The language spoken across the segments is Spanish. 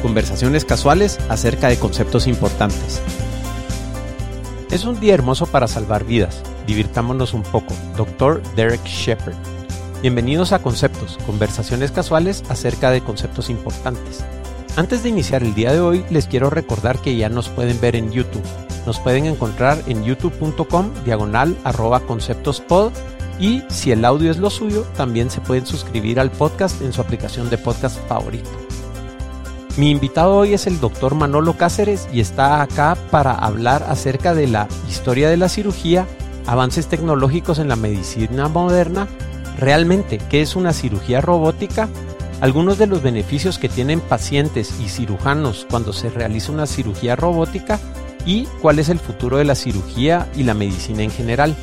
conversaciones casuales acerca de conceptos importantes. Es un día hermoso para salvar vidas. Divirtámonos un poco. Dr. Derek Shepard. Bienvenidos a Conceptos, conversaciones casuales acerca de conceptos importantes. Antes de iniciar el día de hoy, les quiero recordar que ya nos pueden ver en YouTube. Nos pueden encontrar en youtube.com diagonal arroba conceptospod y si el audio es lo suyo, también se pueden suscribir al podcast en su aplicación de podcast favorito. Mi invitado hoy es el doctor Manolo Cáceres y está acá para hablar acerca de la historia de la cirugía, avances tecnológicos en la medicina moderna, realmente qué es una cirugía robótica, algunos de los beneficios que tienen pacientes y cirujanos cuando se realiza una cirugía robótica y cuál es el futuro de la cirugía y la medicina en general.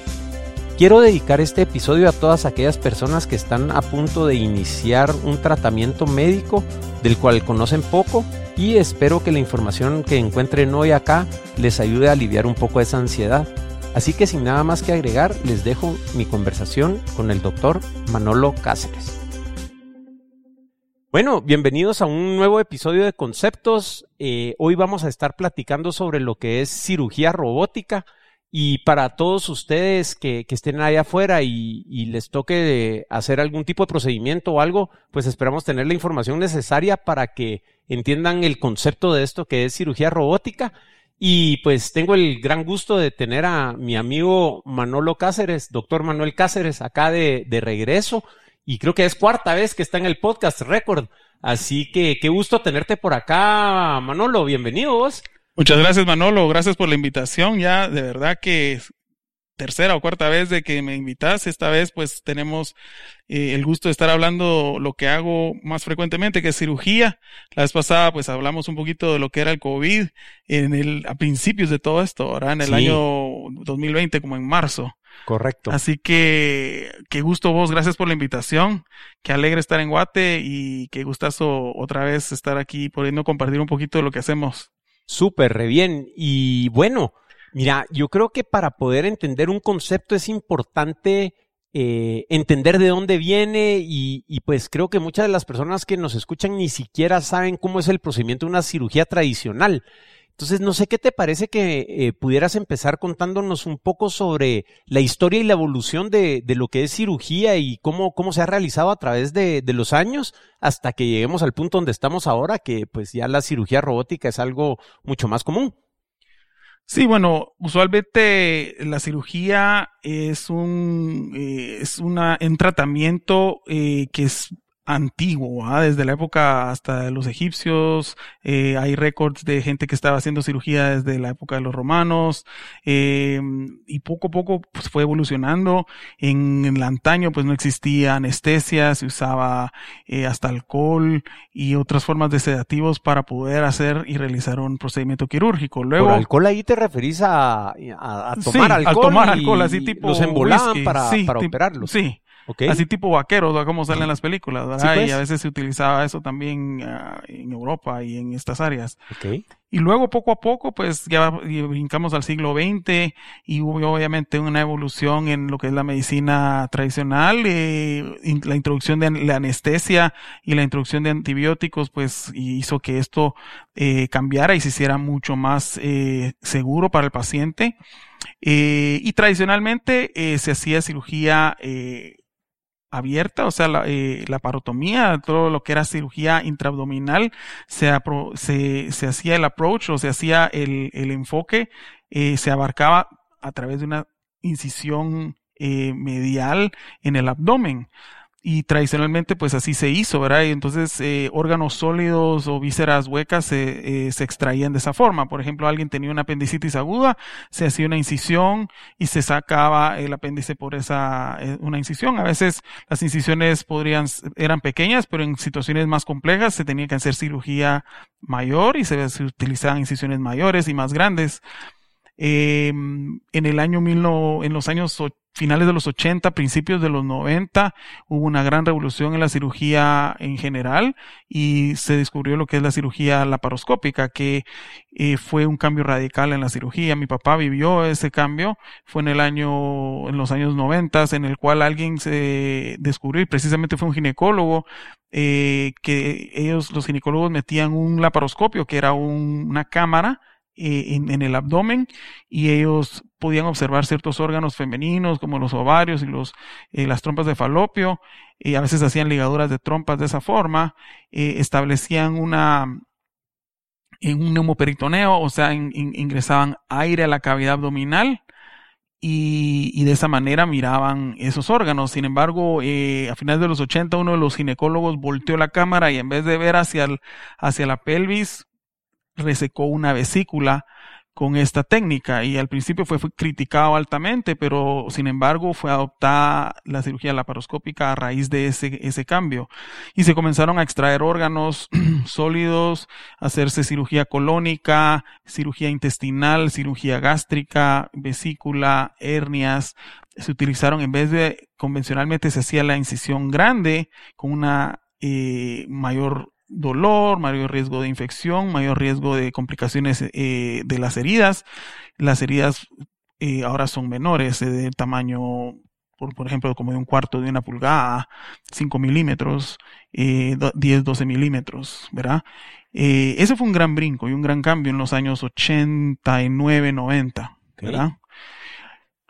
Quiero dedicar este episodio a todas aquellas personas que están a punto de iniciar un tratamiento médico del cual conocen poco y espero que la información que encuentren hoy acá les ayude a aliviar un poco esa ansiedad. Así que sin nada más que agregar, les dejo mi conversación con el doctor Manolo Cáceres. Bueno, bienvenidos a un nuevo episodio de Conceptos. Eh, hoy vamos a estar platicando sobre lo que es cirugía robótica. Y para todos ustedes que, estén ahí afuera y, les toque hacer algún tipo de procedimiento o algo, pues esperamos tener la información necesaria para que entiendan el concepto de esto que es cirugía robótica. Y pues tengo el gran gusto de tener a mi amigo Manolo Cáceres, doctor Manuel Cáceres, acá de, de regreso. Y creo que es cuarta vez que está en el podcast Record. Así que qué gusto tenerte por acá, Manolo. Bienvenido vos. Muchas gracias Manolo, gracias por la invitación. Ya de verdad que tercera o cuarta vez de que me invitas. Esta vez pues tenemos eh, el gusto de estar hablando lo que hago más frecuentemente, que es cirugía. La vez pasada pues hablamos un poquito de lo que era el COVID en el, a principios de todo esto, ahora en el año 2020 como en marzo. Correcto. Así que qué gusto vos, gracias por la invitación. Qué alegre estar en Guate y qué gustazo otra vez estar aquí pudiendo compartir un poquito de lo que hacemos. Súper, re bien. Y bueno, mira, yo creo que para poder entender un concepto es importante eh, entender de dónde viene y, y, pues creo que muchas de las personas que nos escuchan ni siquiera saben cómo es el procedimiento de una cirugía tradicional. Entonces, no sé qué te parece que eh, pudieras empezar contándonos un poco sobre la historia y la evolución de, de lo que es cirugía y cómo, cómo se ha realizado a través de, los años hasta que lleguemos al punto donde estamos ahora, que pues ya la cirugía robótica es algo mucho más común. Sí, bueno, usualmente la cirugía es un, eh, es una, un tratamiento eh, que es antiguo, ¿ah? desde la época hasta los egipcios, eh, hay récords de gente que estaba haciendo cirugía desde la época de los romanos, eh, y poco a poco pues, fue evolucionando. En, el antaño pues no existía anestesia, se usaba eh, hasta alcohol y otras formas de sedativos para poder hacer y realizar un procedimiento quirúrgico. Luego, Por alcohol ahí te referís a, a, tomar alcohol. tomar alcohol, así tipo. Los embolaban para, para operarlos. Sí. Así tipo vaqueros, como salen en las películas, ¿verdad? Y pues. a veces se utilizaba eso también ah, en Europa y en estas áreas. Y luego poco a poco, pues ya brincamos al siglo XX y hubo obviamente una evolución en lo que es la medicina tradicional, eh, la introducción de la anestesia y la introducción de antibióticos, pues hizo que esto eh, cambiara y se hiciera mucho más eh, seguro para el paciente. Y tradicionalmente se hacía cirugía abierta, o sea, la, eh, la, parotomía, todo lo que era cirugía intraabdominal, se, se, se hacía el approach o se hacía el, el enfoque, eh, se abarcaba a través de una incisión eh, medial en el abdomen. Y tradicionalmente pues así se hizo, ¿verdad? Y entonces eh, órganos sólidos o vísceras huecas se, eh, se, extraían de esa forma. Por ejemplo, alguien tenía una apendicitis aguda, se hacía una incisión y se sacaba el apéndice por esa eh, una incisión. A veces las incisiones podrían eran pequeñas, pero en situaciones más complejas se tenía que hacer cirugía mayor y se utilizaban incisiones mayores y más grandes. Eh, en el año mil en los años finales de los 80, principios de los 90, hubo una gran revolución en la cirugía en general y se descubrió lo que es la cirugía laparoscópica, que eh, fue un cambio radical en la cirugía. Mi papá vivió ese cambio, fue en el año, en los años 90, en el cual alguien se descubrió y precisamente fue un ginecólogo eh, que ellos, los ginecólogos, metían un laparoscopio, que era una cámara eh, en, el abdomen y ellos podían observar ciertos órganos femeninos como los ovarios y los, eh, las trompas de falopio y a veces hacían ligaduras de trompas de esa forma, eh, establecían una en un neumoperitoneo, o sea, ingresaban aire a la cavidad abdominal y, y, de esa manera miraban esos órganos. Sin embargo, a finales de los 80 uno de los ginecólogos volteó la cámara y en vez de ver hacia, hacia la pelvis, resecó una vesícula con esta técnica y al principio fue, criticado altamente, pero sin embargo fue adoptada la cirugía laparoscópica a raíz de ese, ese cambio. Y se comenzaron a extraer órganos sólidos, hacerse cirugía colónica, cirugía intestinal, cirugía gástrica, vesícula, hernias, se utilizaron en vez de convencionalmente se hacía la incisión grande con una eh, mayor dolor, mayor riesgo de infección, mayor riesgo de complicaciones eh, de las heridas. Las heridas eh, ahora son menores, eh, de tamaño, por, por, ejemplo, como de un cuarto de una pulgada, 5 milímetros, 10, 12 milímetros, ¿verdad? ese fue un gran brinco y un gran cambio en los años 89, 90, ¿verdad?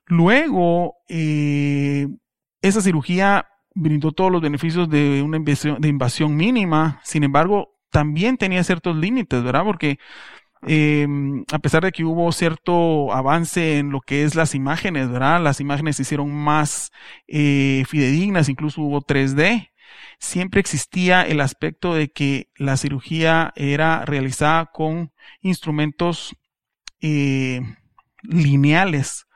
Luego, esa cirugía brindó todos los beneficios de una invasión, de invasión mínima, sin embargo, también tenía ciertos límites, ¿verdad? Porque em, a pesar de que hubo cierto avance en lo que es las imágenes, ¿verdad? Las imágenes se hicieron más eh, fidedignas, incluso hubo 3D. Siempre existía el aspecto de que la cirugía era realizada con instrumentos eh, lineales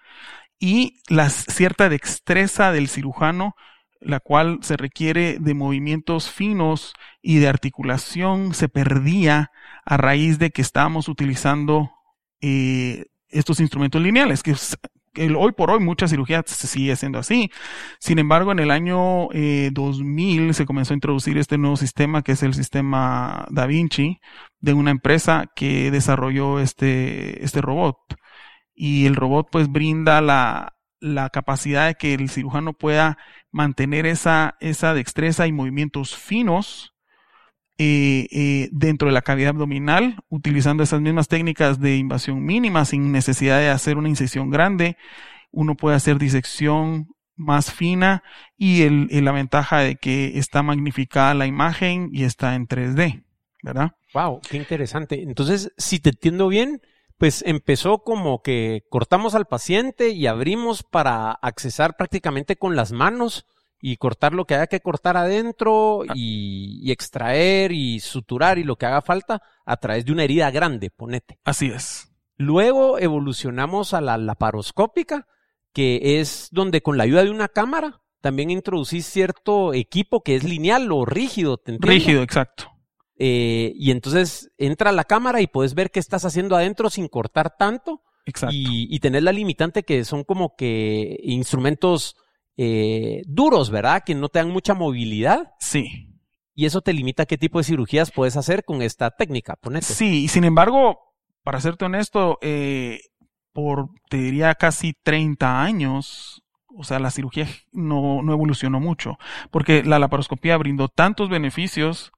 y la cierta destreza del cirujano la cual se requiere de movimientos finos y de articulación, se perdía a raíz de que estábamos utilizando eh, estos instrumentos lineales, que hoy por hoy mucha cirugía se sigue haciendo así. Sin embargo, en el año 2000 eh, se comenzó a introducir este nuevo sistema, que es el sistema Da Vinci, de una empresa que desarrolló este, este robot. Y el robot pues brinda la, la capacidad de que el cirujano pueda mantener esa, esa destreza y movimientos finos eh, eh, dentro de la cavidad abdominal, utilizando esas mismas técnicas de invasión mínima sin necesidad de hacer una incisión grande. Uno puede hacer disección más fina y el, la ventaja de que está magnificada la imagen y está en 3D, ¿verdad? Wow, qué interesante. Entonces, si te entiendo bien, pues empezó como que cortamos al paciente y abrimos para accesar prácticamente con las manos y cortar lo que haya que cortar adentro ah. y, extraer y suturar y lo que haga falta a través de una herida grande, ponete. Así es. Luego evolucionamos a la laparoscópica, que es donde con la ayuda de una cámara también introducís cierto equipo que es lineal o rígido. ¿te rígido, exacto. Eh, y entonces entra la cámara y puedes ver qué estás haciendo adentro sin cortar tanto. Exacto. Y, tener la limitante que son como que instrumentos eh, duros, ¿verdad? Que no te dan mucha movilidad. Sí. Y eso te limita qué tipo de cirugías puedes hacer con esta técnica, ponete. Sí, y sin embargo, para serte honesto, eh, por, te diría, casi 30 años, o sea, la cirugía no, no evolucionó mucho, porque la laparoscopía brindó tantos beneficios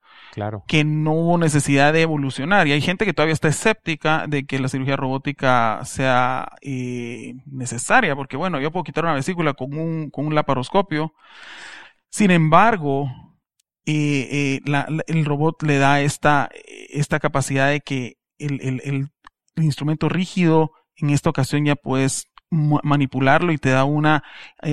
Que no hubo necesidad de evolucionar. Y hay gente que todavía está escéptica de que la cirugía robótica sea eh, necesaria, porque bueno, yo puedo quitar una vesícula con un, con un laparoscopio. Sin embargo, eh, eh, el robot le da esta, esta capacidad de que el, el, el instrumento rígido en esta ocasión ya puedes manipularlo y te da una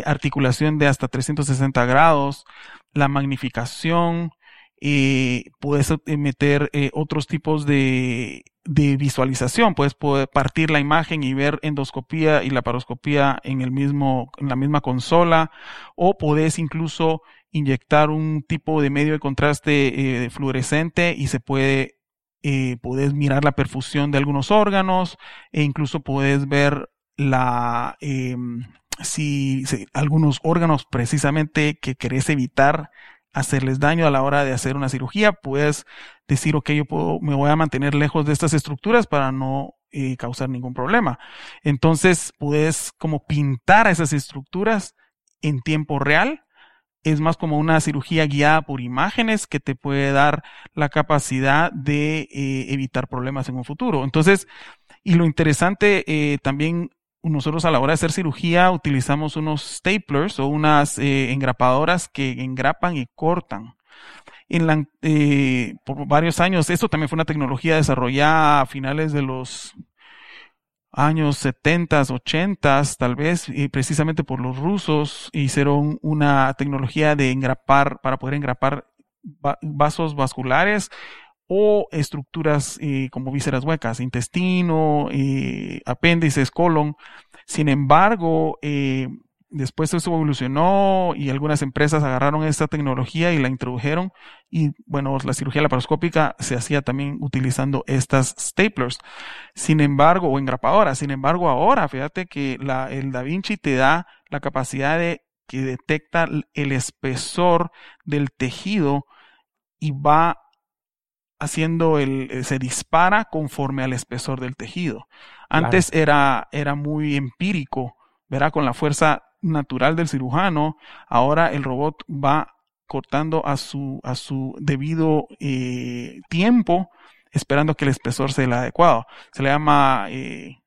articulación de hasta 360 grados, la magnificación, eh, puedes meter eh, otros tipos de, de visualización, puedes poder partir la imagen y ver endoscopía y laparoscopía en el mismo, en la misma consola, o puedes incluso inyectar un tipo de medio de contraste eh, fluorescente y se puede eh, puedes mirar la perfusión de algunos órganos e incluso puedes ver la eh, si, algunos órganos precisamente que querés evitar hacerles daño a la hora de hacer una cirugía, puedes decir, ok, yo puedo, me voy a mantener lejos de estas estructuras para no eh, causar ningún problema. Entonces, puedes como pintar esas estructuras en tiempo real es más como una cirugía guiada por imágenes que te puede dar la capacidad de eh, evitar problemas en un futuro. Entonces, y lo interesante eh, también nosotros a la hora de hacer cirugía utilizamos unos staplers o unas eh, engrapadoras que engrapan y cortan. En la, por varios años, esto también fue una tecnología desarrollada a finales de los años 70, 80, tal vez, y precisamente por los rusos, hicieron una tecnología de engrapar, para poder engrapar vasos vasculares o estructuras eh, como vísceras huecas, intestino, eh, apéndices, colon. Sin embargo, eh, Después eso evolucionó y algunas empresas agarraron esta tecnología y la introdujeron y bueno, la cirugía laparoscópica se hacía también utilizando estas staplers. Sin embargo, o engrapadoras. Sin embargo, ahora fíjate que el Da Vinci te da la capacidad de que detecta el espesor del tejido y va haciendo el, se dispara conforme al espesor del tejido. Antes era, era muy empírico, verá, con la fuerza natural del cirujano, ahora el robot va cortando a su, a su debido eh, tiempo, esperando que el espesor sea el adecuado. Se le llama eh,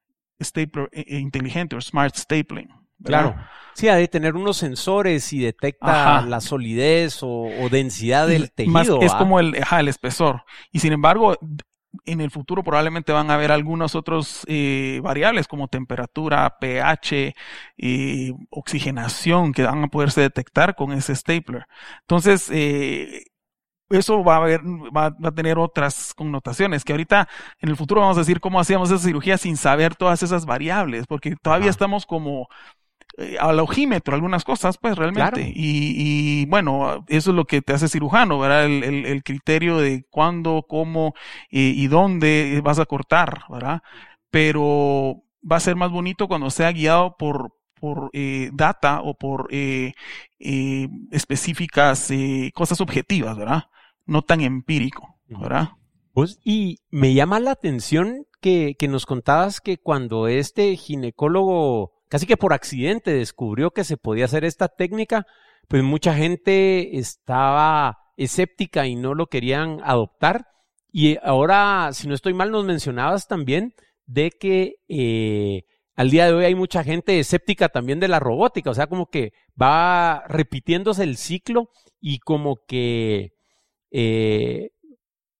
stapler eh, inteligente o smart stapling. Claro. Sí, ha de tener unos sensores y detecta la solidez o, densidad del tejido. es como el, el espesor. Y sin embargo, en el futuro probablemente van a haber algunos otros eh, variables como temperatura, pH, eh, oxigenación que van a poderse detectar con ese stapler. Entonces, eh, eso va a, haber, va, a tener otras connotaciones, que ahorita en el futuro vamos a decir cómo hacíamos esa cirugía sin saber todas esas variables, porque todavía estamos como al ojímetro algunas cosas, pues realmente. Y, bueno, eso es lo que te hace cirujano, ¿verdad? El, el, criterio de cuándo, cómo eh, y dónde vas a cortar, ¿verdad? Pero va a ser más bonito cuando sea guiado por, por eh, data o por específicas cosas objetivas, ¿verdad? No tan empírico, ¿verdad? Pues, y me llama la atención que, que nos contabas que cuando este ginecólogo casi que por accidente descubrió que se podía hacer esta técnica, pues mucha gente estaba escéptica y no lo querían adoptar. Y ahora, si no estoy mal, nos mencionabas también de que eh, al día de hoy hay mucha gente escéptica también de la robótica, o sea, como que va repitiéndose el ciclo y como que eh,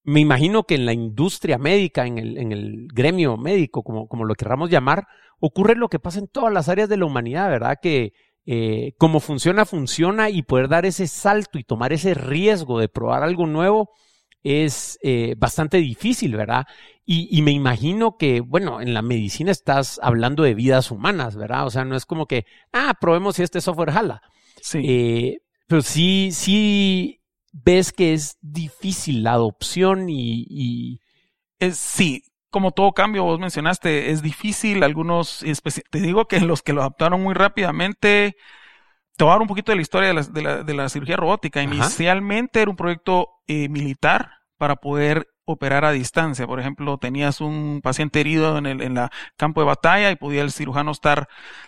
me imagino que en la industria médica, en el, en el gremio médico, como, como lo querramos llamar, ocurre lo que pasa en todas las áreas de la humanidad, ¿verdad? Que eh, como funciona, funciona y poder dar ese salto y tomar ese riesgo de probar algo nuevo es eh, bastante difícil, ¿verdad? Y, me imagino que, bueno, en la medicina estás hablando de vidas humanas, ¿verdad? O sea, no es como que, ah, probemos si este software jala. Sí. Eh, pero sí, sí ves que es difícil la adopción y... y... Es, sí, como todo cambio, vos mencionaste, es difícil, algunos, te digo que los que lo adaptaron muy rápidamente, te voy a dar un poquito de la historia de la, de la, de la cirugía robótica. Inicialmente era un proyecto eh, militar para poder operar a distancia. Por ejemplo, tenías un paciente herido en el en la campo de batalla y podía el cirujano estar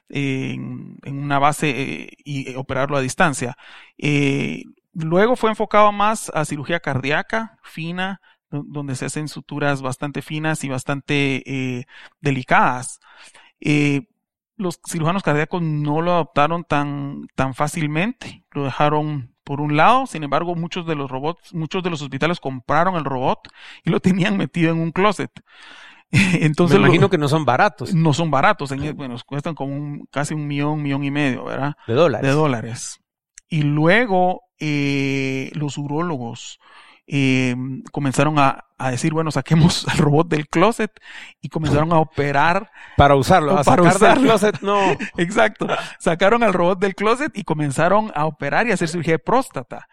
en, en una base eh, y operarlo a distancia. Luego fue enfocado más a cirugía cardíaca, fina, donde se hacen suturas bastante finas y bastante eh, delicadas. Eh, los cirujanos cardíacos no lo adoptaron tan, tan fácilmente, lo dejaron por un lado, sin embargo, muchos de los robots, muchos de los hospitales compraron el robot y lo tenían metido en un closet. Entonces, Me imagino que no son baratos. No son baratos, en, bueno, cuestan como casi un millón, millón y medio, ¿verdad? De dólares. De dólares. Y luego eh, los urólogos eh, comenzaron a, decir, bueno, saquemos al robot del closet y comenzaron a operar. Para usarlo, a para sacar del closet, no. Exacto. Sacaron al robot del closet y comenzaron a operar y a hacer cirugía de próstata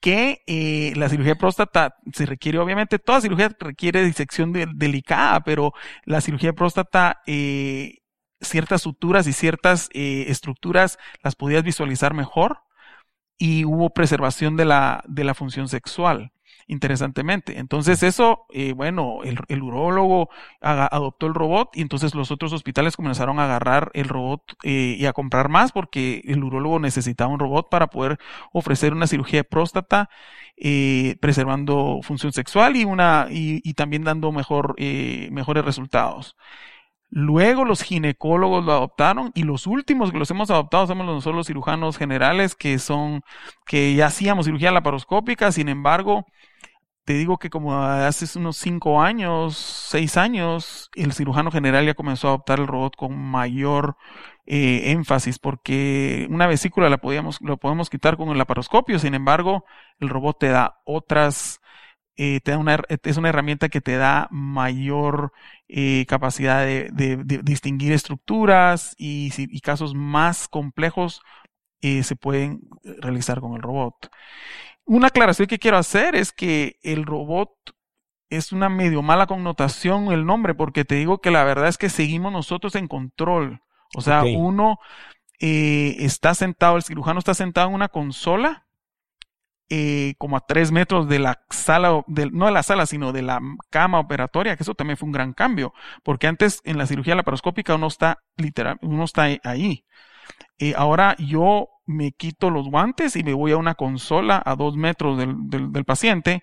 que eh, la cirugía de próstata se requiere, obviamente, toda cirugía requiere disección delicada, pero la cirugía de próstata, eh, ciertas suturas y ciertas eh, estructuras las podías visualizar mejor y hubo preservación de la, de la función sexual interesantemente. Entonces eso, eh, bueno, el, el urólogo adoptó el robot y entonces los otros hospitales comenzaron a agarrar el robot eh, y a comprar más porque el urólogo necesitaba un robot para poder ofrecer una cirugía de próstata eh, preservando función sexual y una y, y también dando mejor mejores resultados. Luego los ginecólogos lo adoptaron y los últimos que los hemos adoptado somos nosotros los cirujanos generales que son que ya hacíamos cirugía laparoscópica, sin embargo, te digo que como hace unos cinco años, seis años, el cirujano general ya comenzó a adoptar el robot con mayor eh, énfasis, porque una vesícula la podíamos, lo podemos quitar con el laparoscopio, sin embargo, el robot te da otras, eh, te da una, es una herramienta que te da mayor eh, capacidad de, distinguir estructuras y, y casos más complejos se pueden realizar con el robot. Una aclaración que quiero hacer es que el robot es una medio mala connotación el nombre, porque te digo que la verdad es que seguimos nosotros en control. O sea, uno eh, está sentado, el cirujano está sentado en una consola, eh, como a tres metros de la sala, no de la sala, sino de la cama operatoria, que eso también fue un gran cambio, porque antes en la cirugía laparoscópica uno está literal, uno está ahí. Eh, ahora yo me quito los guantes y me voy a una consola a dos metros del, del, paciente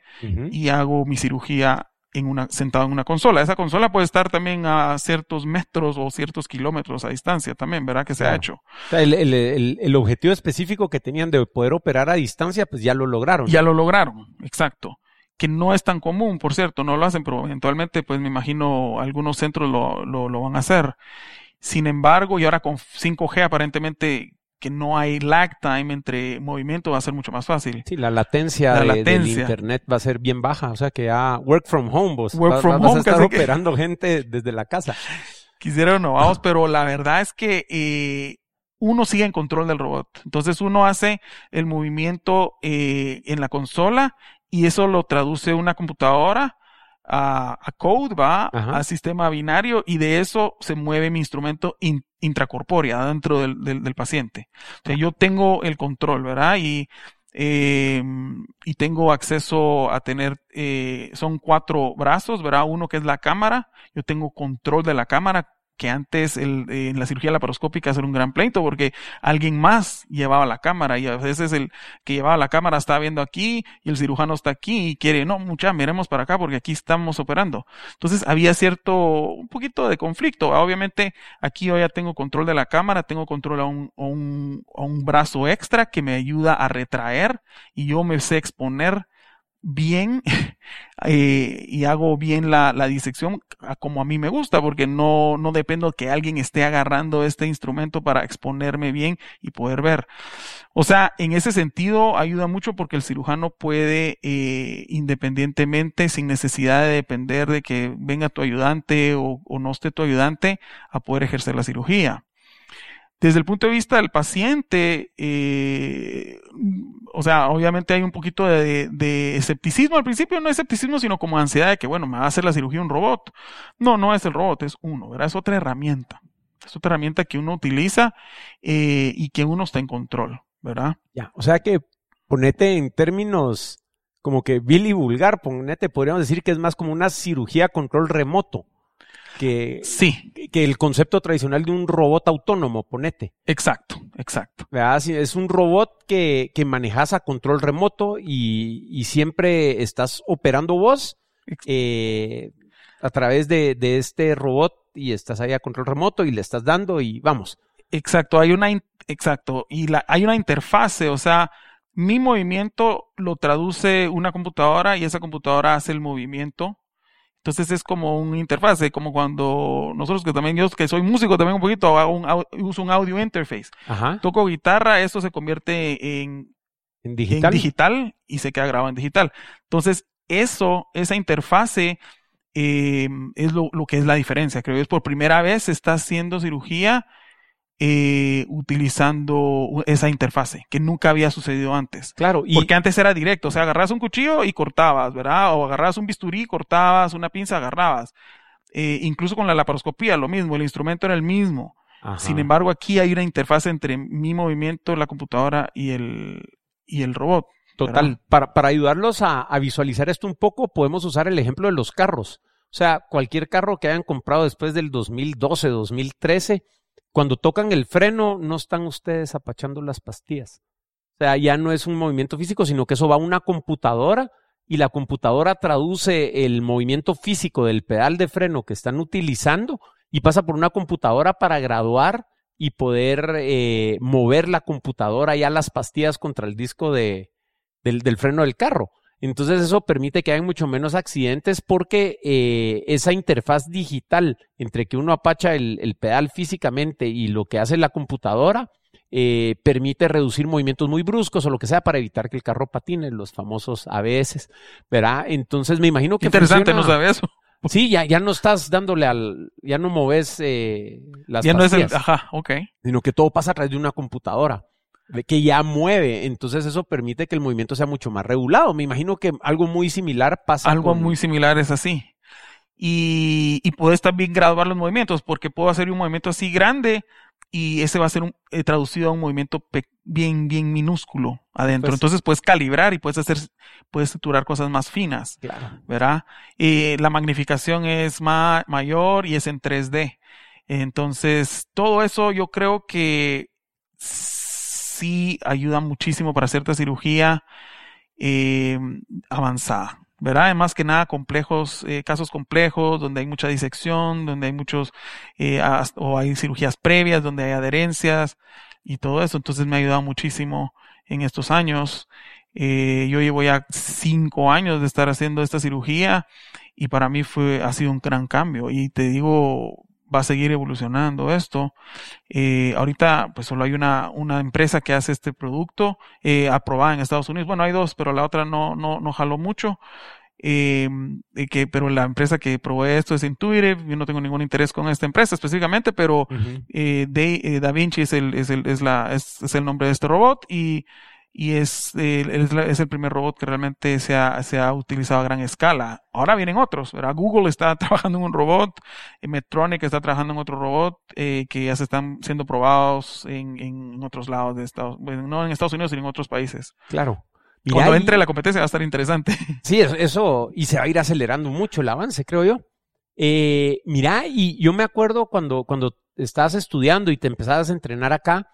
y hago mi cirugía en una, sentado en una consola. Esa consola puede estar también a ciertos metros o ciertos kilómetros a distancia también, ¿verdad? Que se ha hecho. el, el, el, objetivo específico que tenían de poder operar a distancia, pues ya lo lograron. Ya lo lograron, exacto. Que no es tan común, por cierto, no lo hacen, pero eventualmente, pues me imagino algunos centros lo, lo, lo van a hacer. Sin embargo, y ahora con 5G aparentemente que no hay lag time entre movimiento va a ser mucho más fácil. Sí, la latencia, la del internet va a ser bien baja, o sea que ya work from home, vos work from vas a estar operando gente desde la casa. Quisiera no, vamos, pero la verdad es que eh, uno sigue en control del robot. Entonces uno hace el movimiento eh, en la consola y eso lo traduce una computadora a, code, va a sistema binario y de eso se mueve mi instrumento intracorpórea dentro del, del, paciente. O yo tengo el control, ¿verdad? Y, eh, y tengo acceso a tener, eh, son cuatro brazos, ¿verdad? Uno que es la cámara, yo tengo control de la cámara, que antes el, eh, en la cirugía laparoscópica era un gran pleito porque alguien más llevaba la cámara y a veces el que llevaba la cámara está viendo aquí y el cirujano está aquí y quiere, no, mucha, miremos para acá porque aquí estamos operando. Entonces había cierto, un poquito de conflicto. Obviamente aquí yo ya tengo control de la cámara, tengo control a un, a un, a un brazo extra que me ayuda a retraer y yo me sé exponer bien eh, y hago bien la, la, disección como a mí me gusta, porque no, no dependo que alguien esté agarrando este instrumento para exponerme bien y poder ver. O sea, en ese sentido ayuda mucho porque el cirujano puede eh, independientemente, sin necesidad de depender de que venga tu ayudante o, o no esté tu ayudante, a poder ejercer la cirugía. Desde el punto de vista del paciente, eh, o sea, obviamente hay un poquito de, escepticismo al principio, no escepticismo, sino como ansiedad de que, bueno, me va a hacer la cirugía un robot. No, no es el robot, es uno, ¿verdad? Es otra herramienta. Es otra herramienta que uno utiliza eh, y que uno está en control, ¿verdad? Ya, o sea que ponete en términos como que vil y vulgar, ponete, podríamos decir que es más como una cirugía control remoto que, sí. que el concepto tradicional de un robot autónomo, ponete. Exacto, exacto. Es un robot que, que manejas a control remoto y, y siempre estás operando vos eh, a través de, de, este robot y estás ahí a control remoto y le estás dando y vamos. Exacto, hay una, exacto, y la, hay una interfase, o sea, mi movimiento lo traduce una computadora y esa computadora hace el movimiento Entonces es como un interfase, como cuando nosotros que también, yo que soy músico también un poquito, hago un, uso un audio interface. Toco guitarra, esto se convierte en, digital? digital y se queda grabado en digital. Entonces, eso, esa interfase eh, es lo, lo, que es la diferencia. Creo que es por primera vez se está haciendo cirugía eh, utilizando esa interfase, que nunca había sucedido antes. Claro. Y... Porque antes era directo, o sea, agarras un cuchillo y cortabas, ¿verdad? O agarrabas un bisturí, cortabas, una pinza, agarrabas. Eh, incluso con la laparoscopía, lo mismo, el instrumento era el mismo. Sin embargo, aquí hay una interfase entre mi movimiento, la computadora y el, y el robot. Total. Para, para ayudarlos a, a visualizar esto un poco, podemos usar el ejemplo de los carros. O sea, cualquier carro que hayan comprado después del 2012, 2013, cuando tocan el freno, no están ustedes apachando las pastillas. O sea, ya no es un movimiento físico, sino que eso va a una computadora y la computadora traduce el movimiento físico del pedal de freno que están utilizando y pasa por una computadora para graduar y poder eh, mover la computadora ya las pastillas contra el disco de, del freno del carro. Entonces eso permite que haya mucho menos accidentes porque eh, esa interfaz digital entre que uno apacha el, pedal físicamente y lo que hace la computadora eh, permite reducir movimientos muy bruscos o lo que sea para evitar que el carro patine, los famosos ABS, ¿verdad? Entonces me imagino que... Interesante, no sabe eso. Sí, ya, ya no estás dándole al, ya no moves eh, las Ya no es el, ajá, ok. Sino que todo pasa a través de una computadora que ya mueve, entonces eso permite que el movimiento sea mucho más regulado. Me imagino que algo muy similar pasa. Algo muy similar es así. Y, y puedes también graduar los movimientos, porque puedo hacer un movimiento así grande y ese va a ser un, eh, traducido a un movimiento bien, bien minúsculo adentro. Pues entonces puedes calibrar y puedes hacer, puedes estructurar cosas más finas. Claro. ¿Verdad? Eh, la magnificación es mayor y es en 3D. Entonces, todo eso yo creo que sí ayuda muchísimo para cierta cirugía eh, avanzada. ¿verdad? Además que nada complejos, eh, casos complejos, donde hay mucha disección, donde hay muchos, eh, o hay cirugías previas, donde hay adherencias y todo eso. Entonces me ha ayudado muchísimo en estos años. yo llevo ya cinco años de estar haciendo esta cirugía y para mí fue, ha sido un gran cambio. Y te digo, va a seguir evolucionando esto. Eh, ahorita, pues solo hay una, una empresa que hace este producto eh, aprobada en Estados Unidos. Bueno, hay dos, pero la otra no, no, no jaló mucho. Eh, que, pero la empresa que provee esto es Intuitive. Yo no tengo ningún interés con esta empresa específicamente, pero eh, de, Da Vinci es el, es el, es la, es, es el nombre de este robot y y es, es, el primer robot que realmente se ha, se ha utilizado a gran escala. Ahora vienen otros, ¿verdad? Google está trabajando en un robot, eh, Medtronic está trabajando en otro robot eh, que ya se están siendo probados en, en otros lados de Estados bueno, no en Estados Unidos, sino en otros países. Claro. Cuando entre la competencia va a estar interesante. Sí, eso, y se va a ir acelerando mucho el avance, creo yo. Eh, mira, y yo me acuerdo cuando, cuando estabas estudiando y te empezabas a entrenar acá,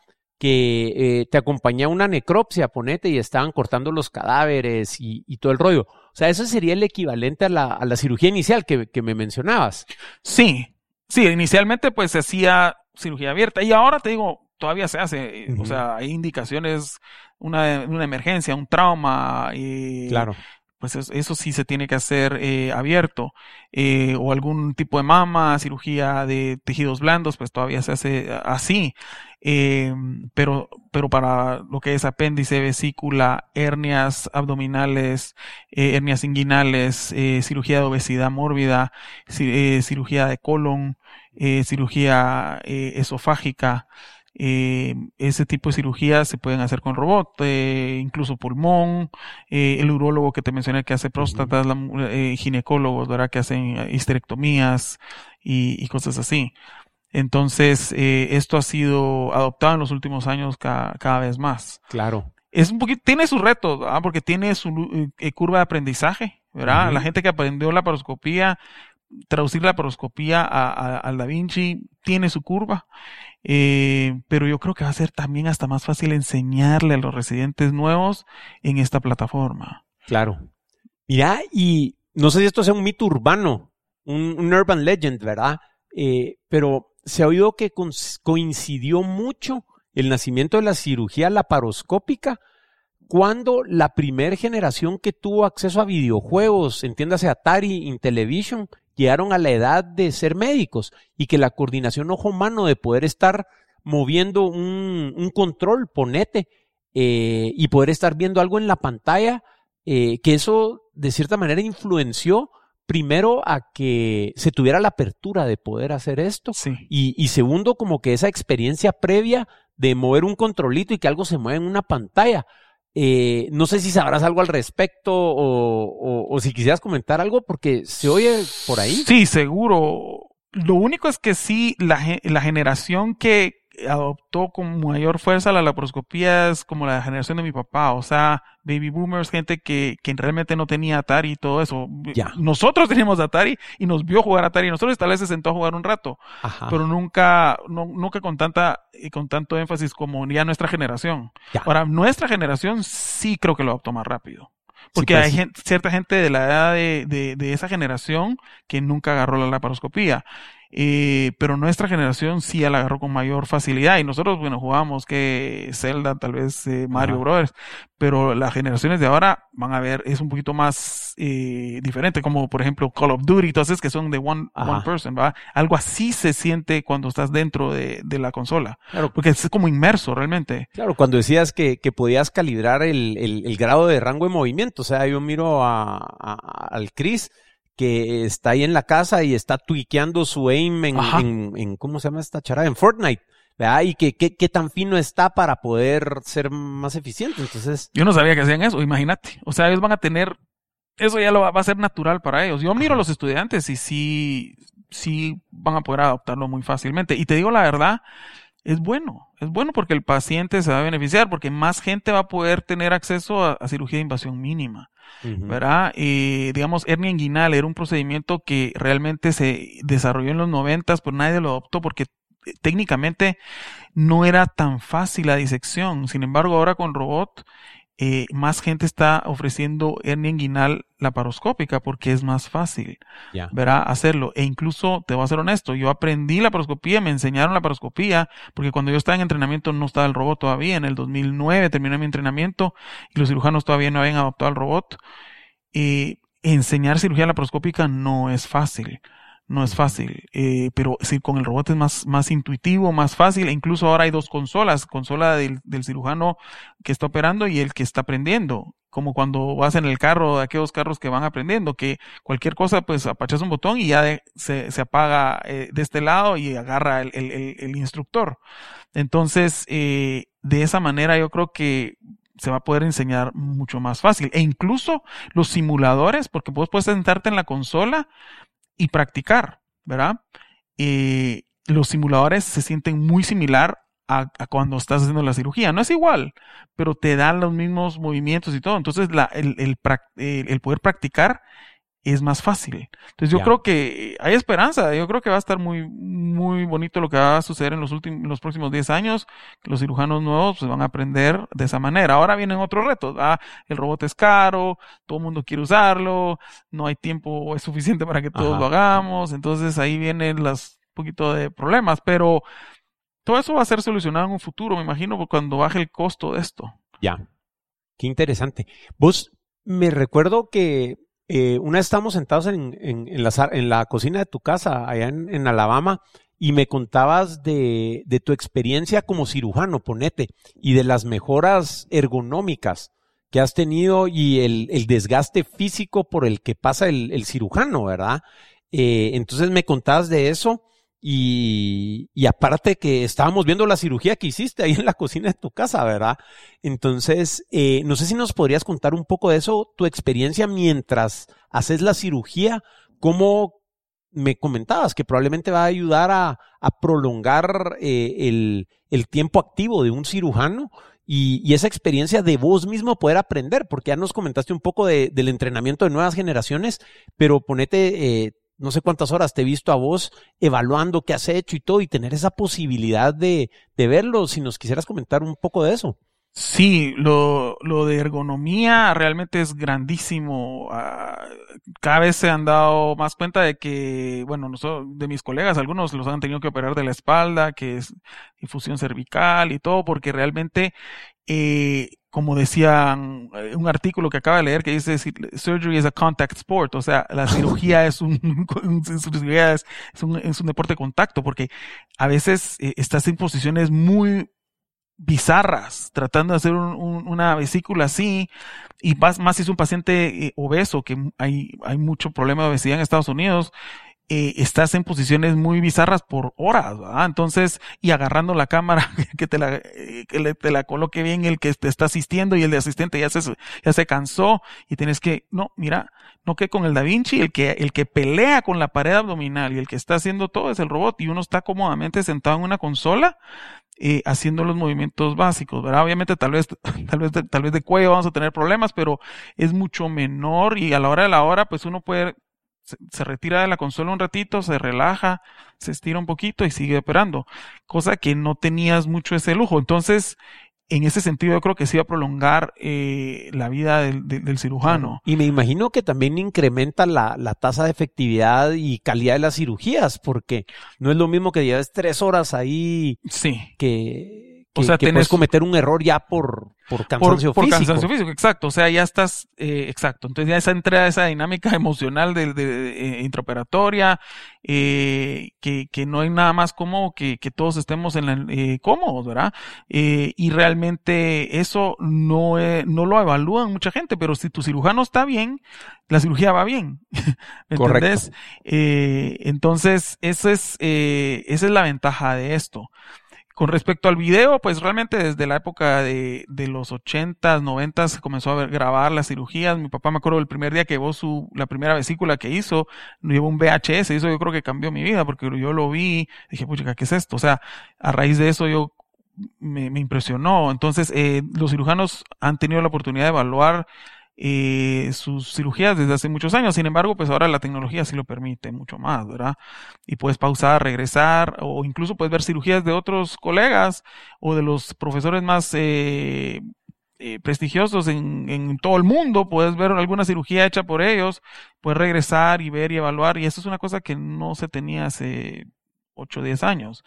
que eh, te acompañaba una necropsia, ponete, y estaban cortando los cadáveres y, todo el rollo. O sea, eso sería el equivalente a la, a la cirugía inicial que, que, me mencionabas. Sí, sí, inicialmente pues se hacía cirugía abierta y ahora te digo, todavía se hace, o sea, hay indicaciones, una, una emergencia, un trauma. y claro pues eso, sí se tiene que hacer eh, abierto. Eh, o algún tipo de mama, cirugía de tejidos blandos, pues todavía se hace así. Eh, pero, pero para lo que es apéndice, vesícula, hernias abdominales, hernias inguinales, cirugía de obesidad mórbida, cirugía de colon, cirugía esofágica, eh, ese tipo de cirugías se pueden hacer con robot, eh, incluso pulmón, eh, el urólogo que te mencioné que hace próstatas, eh, ginecólogos, ¿verdad? Que hacen histerectomías y, cosas así. Entonces, esto ha sido adoptado en los últimos años cada vez más. Claro. Es un poquito, tiene sus retos, porque tiene su curva de aprendizaje, ¿verdad? La gente que aprendió la paroscopía traducir la paroscopía al Da Vinci tiene su curva eh, pero yo creo que va a ser también hasta más fácil enseñarle a los residentes nuevos en esta plataforma. Claro. Mira, y no sé si esto sea un mito urbano, un, urban legend, ¿verdad? Eh, pero se ha oído que coincidió mucho el nacimiento de la cirugía laparoscópica cuando la primera generación que tuvo acceso a videojuegos, entiéndase Atari, Intellivision, llegaron a la edad de ser médicos y que la coordinación ojo-mano de poder estar moviendo un, control, ponete, eh, y poder estar viendo algo en la pantalla, eh, que eso de cierta manera influenció primero a que se tuviera la apertura de poder hacer esto y, y, segundo como que esa experiencia previa de mover un controlito y que algo se mueva en una pantalla. Eh, no sé si sabrás algo al respecto o, o, si quisieras comentar algo porque se oye por ahí. Sí, seguro. Lo único es que sí, la, la generación que, adoptó con mayor fuerza la laparoscopía es como la generación de mi papá, o sea, baby boomers, gente que, que realmente no tenía Atari y todo eso. Nosotros teníamos Atari y nos vio jugar Atari, nosotros tal vez se sentó a jugar un rato, pero nunca, no, nunca con tanta y con tanto énfasis como ya nuestra generación. Ahora, nuestra generación sí creo que lo adoptó más rápido. Porque pues hay cierta gente de la edad de, de, de, esa generación que nunca agarró la laparoscopía. Eh, pero nuestra generación sí la agarró con mayor facilidad y nosotros, bueno, jugábamos que Zelda, tal vez eh, Mario Brothers, pero las generaciones de ahora van a ver, es un poquito más eh, diferente, como por ejemplo Call of Duty, entonces que son de one, one person, ¿va? Algo así se siente cuando estás dentro de, de la consola, claro. porque es como inmerso realmente. Claro, cuando decías que, que podías calibrar el, el, el, grado de rango de movimiento, o sea, yo miro a, a al Chris que está ahí en la casa y está tuiqueando su aim en, en, ¿cómo se llama esta charada? En Fortnite. ¿verdad? Y que qué tan fino está para poder ser más eficiente. Entonces. Yo no sabía que hacían eso, imagínate. O sea, ellos van a tener. Eso ya lo va, a ser natural para ellos. Yo miro a los estudiantes y sí, sí van a poder adoptarlo muy fácilmente. Y te digo la verdad, es bueno. Es bueno porque el paciente se va a beneficiar, porque más gente va a poder tener acceso a cirugía de invasión mínima. ¿Verdad? Eh, digamos, hernia inguinal era un procedimiento que realmente se desarrolló en los noventas, pero nadie lo adoptó porque eh, técnicamente no era tan fácil la disección. Sin embargo, ahora con robot eh, más gente está ofreciendo hernia inguinal laparoscópica porque es más fácil, verá, hacerlo. E incluso, te voy a ser honesto, yo aprendí la laparoscopía, me enseñaron la laparoscopía, porque cuando yo estaba en entrenamiento no estaba el robot todavía. En el 2009 terminé mi entrenamiento y los cirujanos todavía no habían adoptado el robot. Y enseñar cirugía laparoscópica no es fácil no es fácil, eh, pero sí, con el robot es más, más intuitivo, más fácil, e incluso ahora hay dos consolas, consola del, del, cirujano que está operando y el que está aprendiendo, como cuando vas en el carro, aquellos carros que van aprendiendo, que cualquier cosa, pues apachas un botón y ya se, se, apaga eh, de este lado y agarra el, el, el instructor. Entonces, eh, de esa manera yo creo que se va a poder enseñar mucho más fácil. E incluso los simuladores, porque vos puedes sentarte en la consola, y practicar, ¿verdad? Eh, los simuladores se sienten muy similar a, cuando estás haciendo la cirugía. No es igual, pero te dan los mismos movimientos y todo. Entonces, el, poder practicar es más fácil. Entonces yo creo que hay esperanza, yo creo que va a estar muy, muy bonito lo que va a suceder en los últimos, los próximos 10 años, los cirujanos nuevos pues, van a aprender de esa manera. Ahora vienen otros retos, ah, el robot es caro, todo el mundo quiere usarlo, no hay tiempo es suficiente para que todos lo hagamos, entonces ahí vienen los poquito de problemas, pero todo eso va a ser solucionado en un futuro, me imagino, cuando baje el costo de esto. Ya. Qué interesante. Vos me recuerdo que eh, una vez estábamos sentados en, en, la, cocina de tu casa, allá en, Alabama, y me contabas de, de, tu experiencia como cirujano, ponete, y de las mejoras ergonómicas que has tenido y el, desgaste físico por el que pasa el, el cirujano, ¿verdad? Eh, entonces me contabas de eso y, y, aparte que estábamos viendo la cirugía que hiciste ahí en la cocina de tu casa, ¿verdad? Entonces, eh, no sé si nos podrías contar un poco de eso, tu experiencia mientras haces la cirugía, cómo me comentabas que probablemente va a ayudar a, a prolongar eh, el, el, tiempo activo de un cirujano y, y, esa experiencia de vos mismo poder aprender, porque ya nos comentaste un poco de, del entrenamiento de nuevas generaciones, pero ponete... Eh, no sé cuántas horas te he visto a vos evaluando qué has hecho y todo y tener esa posibilidad de, de verlo. Si nos quisieras comentar un poco de eso. Sí, lo, lo de ergonomía realmente es grandísimo. Ah, cada vez se han dado más cuenta de que, bueno, nosotros, de mis colegas, algunos los han tenido que operar de la espalda, que es difusión cervical y todo, porque realmente, eh, como decían eh, un artículo que acaba de leer que dice surgery is a contact sport, o sea, la cirugía es un, es, un, es un deporte de contacto, porque a veces eh, estás en posiciones muy bizarras, tratando de hacer una vesícula así, y más, más si es un paciente eh, obeso, que hay, hay mucho problema de obesidad en Estados Unidos, eh, estás en posiciones muy bizarras por horas, ¿verdad? Entonces, y agarrando la cámara que te la, eh, que te la coloque bien el que te está asistiendo y el de asistente ya se, ya se cansó y tienes que, no, mira, no que con el Da Vinci, el que, el que pelea con la pared abdominal y el que está haciendo todo es el robot y uno está cómodamente sentado en una consola eh, haciendo los movimientos básicos, ¿verdad? Obviamente tal vez, tal vez, tal vez de cuello vamos a tener problemas, pero es mucho menor y a la hora de la hora, pues uno puede, se, retira de la consola un ratito, se relaja, se estira un poquito y sigue operando, cosa que no tenías mucho ese lujo. Entonces, en ese sentido yo creo que sí va a prolongar eh, la vida del, del, cirujano. Y me imagino que también incrementa la, la, tasa de efectividad y calidad de las cirugías, porque no es lo mismo que lleves tres horas ahí sí. que, o sea, que puedes cometer un error ya por, por cansancio por, físico. Por cansancio físico, exacto. O sea, ya estás, eh, exacto. Entonces ya esa entra esa dinámica emocional de, de, eh, intraoperatoria, eh, que, que no hay nada más como que, que todos estemos en la, eh, cómodos, ¿verdad? Eh, y realmente eso no, no lo evalúan mucha gente, pero si tu cirujano está bien, la cirugía va bien. ¿Me entendés? Eh, entonces, eso es, eh, esa es la ventaja de esto. Con respecto al video, pues realmente desde la época de, de los 80s, 90 se comenzó a ver, grabar las cirugías. Mi papá me acuerdo el primer día que llevó su, la primera vesícula que hizo, llevó un VHS, eso yo creo que cambió mi vida, porque yo lo vi, dije, pucha, ¿qué es esto? O sea, a raíz de eso yo me, me impresionó. Entonces, eh, los cirujanos han tenido la oportunidad de evaluar eh, sus cirugías desde hace muchos años. Sin embargo, pues ahora la tecnología sí lo permite mucho más, ¿verdad? Y puedes pausar, regresar, o incluso puedes ver cirugías de otros colegas o de los profesores más eh, eh, prestigiosos en, en, todo el mundo. Puedes ver alguna cirugía hecha por ellos, puedes regresar y ver y evaluar. Y eso es una cosa que no se tenía hace 8 o 10 años.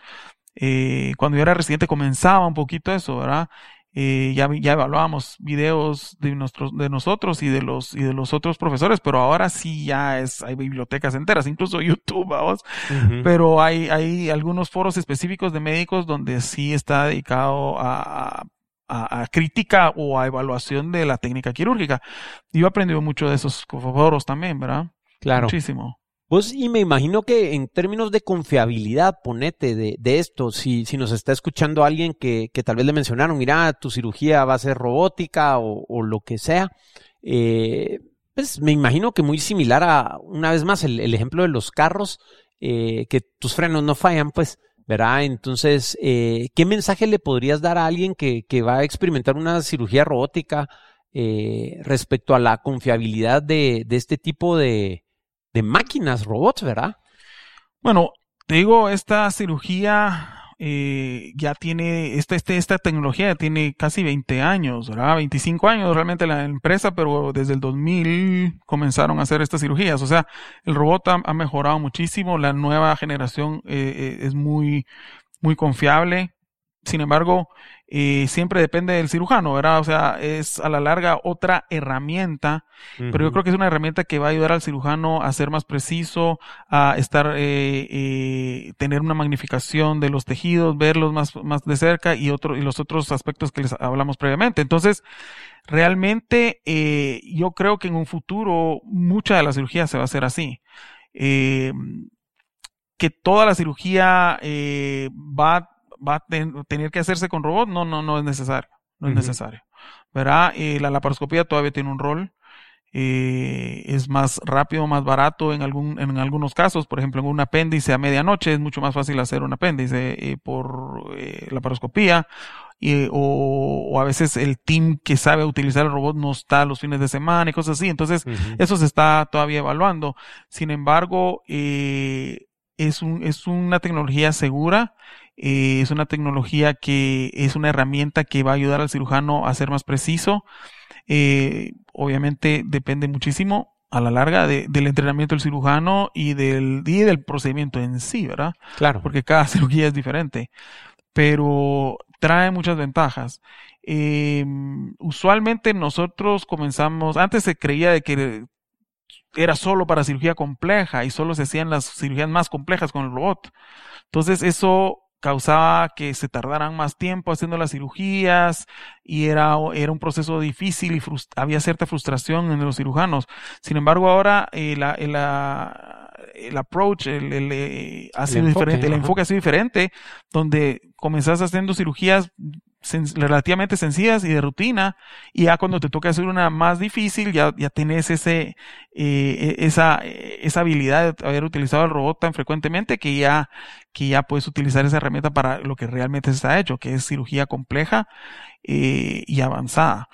Eh, cuando yo era residente comenzaba un poquito eso, ¿verdad? Eh, ya, ya evaluábamos videos de, nuestros, de nosotros y de los y de los otros profesores, pero ahora sí ya es, hay bibliotecas enteras, incluso YouTube, vamos, pero hay, hay algunos foros específicos de médicos donde sí está dedicado a, a, a, crítica o a evaluación de la técnica quirúrgica. Yo he aprendido mucho de esos foros también, ¿verdad? Claro. Muchísimo. Pues, y me imagino que en términos de confiabilidad, ponete de, de esto, si, si nos está escuchando alguien que, que, tal vez le mencionaron, mira, tu cirugía va a ser robótica o, lo que sea, eh, pues me imagino que muy similar a, una vez más, el, el ejemplo de los carros, eh, que tus frenos no fallan, pues, ¿verdad? Entonces, eh, ¿qué mensaje le podrías dar a alguien que, que va a experimentar una cirugía robótica eh, respecto a la confiabilidad de, de este tipo de, de máquinas, robots, ¿verdad? Bueno, te digo, esta cirugía eh, ya tiene, esta, este, esta tecnología tiene casi 20 años, ¿verdad? 25 años realmente la empresa, pero desde el 2000 comenzaron a hacer estas cirugías. O sea, el robot ha, ha mejorado muchísimo, la nueva generación eh, eh es muy, muy confiable. Sin embargo, eh, siempre depende del cirujano, ¿verdad? O sea, es a la larga otra herramienta, pero yo creo que es una herramienta que va a ayudar al cirujano a ser más preciso, a estar, eh, eh, tener una magnificación de los tejidos, verlos más, más de cerca y otro, y los otros aspectos que les hablamos previamente. Entonces, realmente, eh, yo creo que en un futuro mucha de la cirugía se va a hacer así. Eh, que toda la cirugía eh, va va a tener que hacerse con robot, no, no, no es necesario, no es necesario. ¿Verdad? Eh, la laparoscopía todavía tiene un rol, eh, es más rápido, más barato en, algún, en algunos casos, por ejemplo, en un apéndice a medianoche es mucho más fácil hacer un apéndice eh, por eh, laparoscopía, o, o, a veces el team que sabe utilizar el robot no está los fines de semana y cosas así, entonces eso se está todavía evaluando. Sin embargo, eh, es, un, es una tecnología segura, eh, es una tecnología que es una herramienta que va a ayudar al cirujano a ser más preciso. Eh, obviamente depende muchísimo a la larga del entrenamiento del cirujano y del, y del procedimiento en sí, ¿verdad? Claro. Porque cada cirugía es diferente. Pero trae muchas ventajas. Eh, usualmente nosotros comenzamos, antes se creía de que era solo para cirugía compleja y solo se hacían las cirugías más complejas con el robot. Entonces eso causaba que se tardaran más tiempo haciendo las cirugías y era, era un proceso difícil y había cierta frustración en los cirujanos. Sin embargo, ahora eh, la, el approach, el, el, eh, ha sido diferente, el enfoque ha sido diferente, donde comenzás haciendo cirugías relativamente sencillas y de rutina, y ya cuando te toca hacer una más difícil, ya, ya ese, eh, e, esa, esa habilidad de haber utilizado el robot tan frecuentemente que ya, que ya puedes utilizar esa herramienta para lo que realmente está hecho, que es cirugía compleja eh, y avanzada.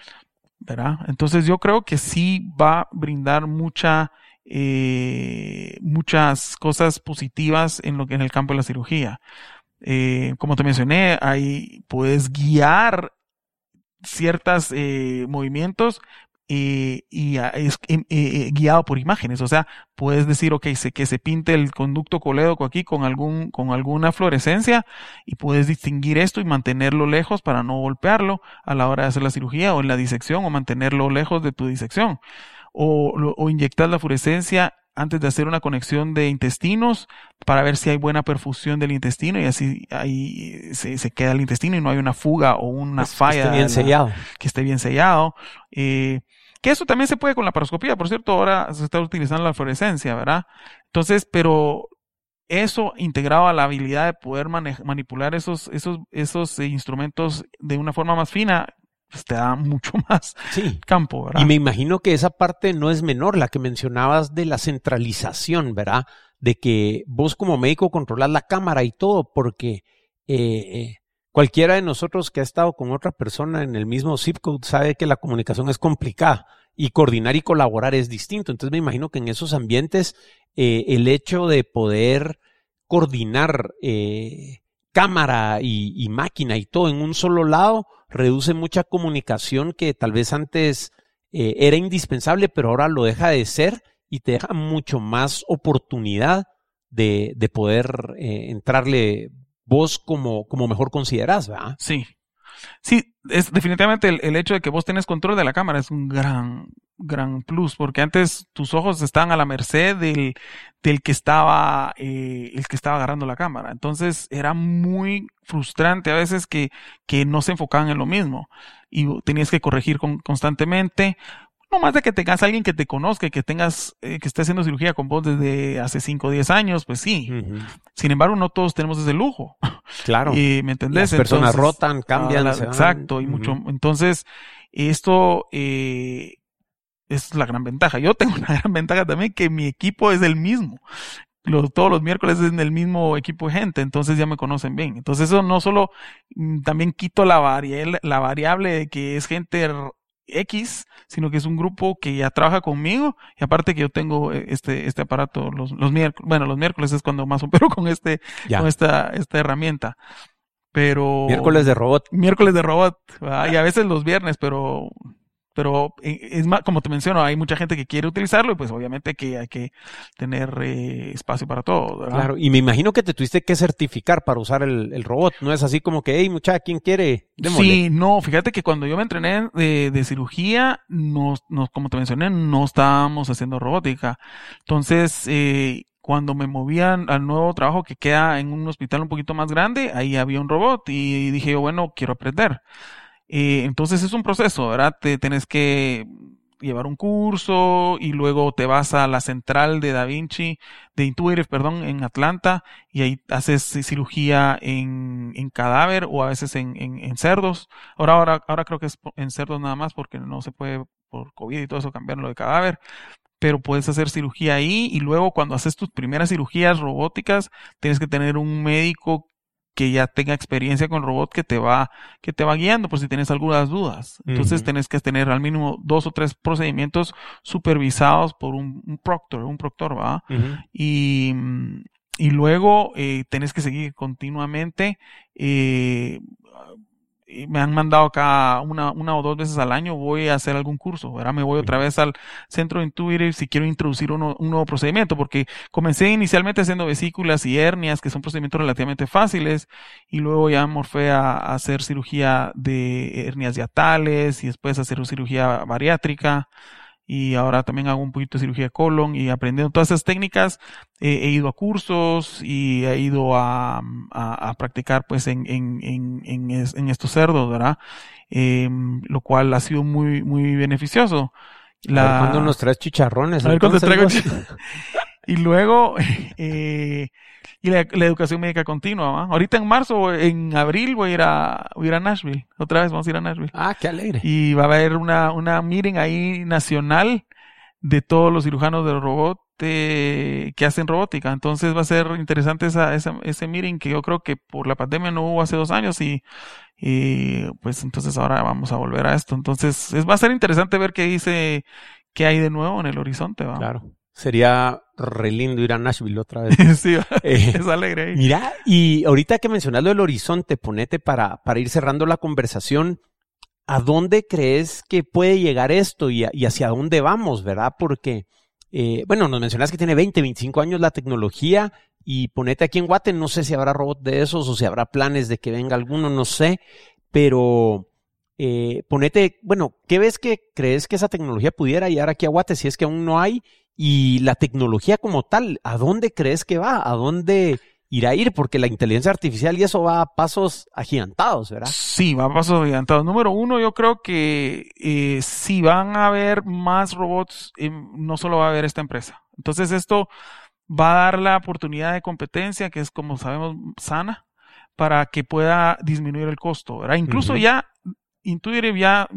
¿verdad? Entonces yo creo que sí va a brindar mucha, eh, muchas cosas positivas en lo que en el campo de la cirugía. Eh, como te mencioné, ahí puedes guiar ciertos eh, movimientos y es guiado por imágenes. O sea, puedes decir, ok, que se pinte el conducto colédoco aquí con algún, con alguna fluorescencia y puedes distinguir esto y mantenerlo lejos para no golpearlo a la hora de hacer la cirugía o en la disección o mantenerlo lejos de tu disección. O, o inyectar la fluorescencia antes de hacer una conexión de intestinos para ver si hay buena perfusión del intestino y así ahí se, queda el intestino y no hay una fuga o una falla. Que esté bien sellado. Que esté bien sellado. Eh, que eso también se puede con la paroscopía, por cierto, ahora se está utilizando la fluorescencia, ¿verdad? Entonces, pero eso integrado a la habilidad de poder manipular esos, esos, esos instrumentos de una forma más fina, pues, te da mucho más campo, ¿verdad? Y me imagino que esa parte no es menor, la que mencionabas de la centralización, ¿verdad? De que vos como médico controlas la cámara y todo, porque eh, eh, cualquiera de nosotros que ha estado con otra persona en el mismo zip code sabe que la comunicación es complicada y coordinar y colaborar es distinto. Entonces me imagino que en esos ambientes eh, el hecho de poder coordinar cámara y, máquina y todo en un solo lado, reduce mucha comunicación que tal vez antes eh, era indispensable, pero ahora lo deja de ser y te deja mucho más oportunidad de, de poder eh, entrarle vos como, como mejor considerás, ¿verdad? Sí. Sí, es definitivamente el, hecho de que vos tenés control de la cámara es un gran, gran plus, porque antes tus ojos estaban a la merced del, del que estaba, eh, el que estaba agarrando la cámara. Entonces era muy frustrante a veces que, que no se enfocaban en lo mismo y tenías que corregir constantemente. No más de que tengas a alguien que te conozca y que tengas, eh, que esté haciendo cirugía con vos desde hace 5 o 10 años, pues sí. Sin embargo, no todos tenemos ese lujo. Claro. Y ¿Me entendés? Las personas rotan, cambian. Ah, exacto, y mucho. Entonces, esto, eh, es la gran ventaja. Yo tengo una gran ventaja también que mi equipo es el mismo. todos los miércoles es el mismo equipo de gente, entonces ya me conocen bien. Entonces eso no solo, mm, también quito la, variable, la variable de que es gente X, sino que es un grupo que ya trabaja conmigo y aparte que yo tengo eh, este, este aparato los, los miércoles, bueno, los miércoles es cuando más opero con este, con esta, esta herramienta. Pero. Miércoles de robot. Miércoles de robot. Y a veces los viernes, pero pero eh, es más, como te menciono, hay mucha gente que quiere utilizarlo y pues obviamente que hay que tener eh, espacio para todo. ¿verdad? Claro, y me imagino que te tuviste que certificar para usar el, robot, no es así como que, hey muchacha, ¿quién quiere? Sí, no, fíjate que cuando yo me entrené de, de cirugía, no, no, como te mencioné, no estábamos haciendo robótica. Entonces, eh, cuando me movían al nuevo trabajo que queda en un hospital un poquito más grande, ahí había un robot y dije yo, bueno, quiero aprender. Eh, entonces es un proceso, ¿verdad? Te tienes que llevar un curso y luego te vas a la central de Da Vinci, de Intuitive, perdón, en Atlanta y ahí haces cirugía en, en cadáver o a veces en, en, cerdos. Ahora, ahora, ahora creo que es en cerdos nada más porque no se puede por COVID y todo eso cambiarlo de cadáver. Pero puedes hacer cirugía ahí y luego cuando haces tus primeras cirugías robóticas tienes que tener un médico que ya tenga experiencia con el robot que te va, que te va guiando por si tienes algunas dudas. Entonces tienes que tener al mínimo dos o tres procedimientos supervisados por un, proctor, un proctor, ¿va? Y, y luego eh, tenés que seguir continuamente. Eh, me han mandado acá una, una o dos veces al año, voy a hacer algún curso, ahora me voy otra vez al centro de Intuitive si quiero introducir un nuevo procedimiento, porque comencé inicialmente haciendo vesículas y hernias, que son procedimientos relativamente fáciles, y luego ya morfé a, a hacer cirugía de hernias diatales y después hacer cirugía bariátrica y ahora también hago un poquito de cirugía de colon y aprendiendo todas esas técnicas he ido a cursos y he ido a, a, practicar pues en, en, en, en, estos cerdos, ¿verdad? Em, lo cual ha sido muy, muy beneficioso. La... cuando nos traes chicharrones. A ver cuando traigo Y luego, eh, y la, educación médica continua. Ahorita en marzo, en abril voy a ir a, voy a ir a Nashville. Otra vez vamos a ir a Nashville. Ah, qué alegre. Y va a haber una, una meeting ahí nacional de todos los cirujanos del robot que hacen robótica. Entonces va a ser interesante esa, esa, ese meeting que yo creo que por la pandemia no hubo hace dos años y, y pues entonces ahora vamos a volver a esto. Entonces es, va a ser interesante ver qué dice, qué hay de nuevo en el horizonte. ¿va? Claro. Sería re lindo ir a Nashville otra vez. sí, eh, es alegre. Mira, y ahorita que mencionas lo del horizonte, ponete para, para ir cerrando la conversación. ¿A dónde crees que puede llegar esto y, hacia dónde vamos, verdad? Porque, eh, bueno, nos mencionas que tiene 20, 25 años la tecnología y ponete aquí en Guate, no sé si habrá robot de esos o si habrá planes de que venga alguno, no sé, pero eh, ponete, bueno, ¿qué ves que crees que esa tecnología pudiera llegar aquí a Guate si es que aún no hay? Y la tecnología como tal, ¿a dónde crees que va? ¿A dónde irá a ir? Porque la inteligencia artificial y eso va a pasos agigantados, ¿verdad? Sí, va a pasos agigantados. Número uno, yo creo que eh, si van a haber más robots, eh, no solo va a haber esta empresa. Entonces esto va a dar la oportunidad de competencia, que es como sabemos sana, para que pueda disminuir el costo. ¿verdad? Incluso ya Intuitive ya,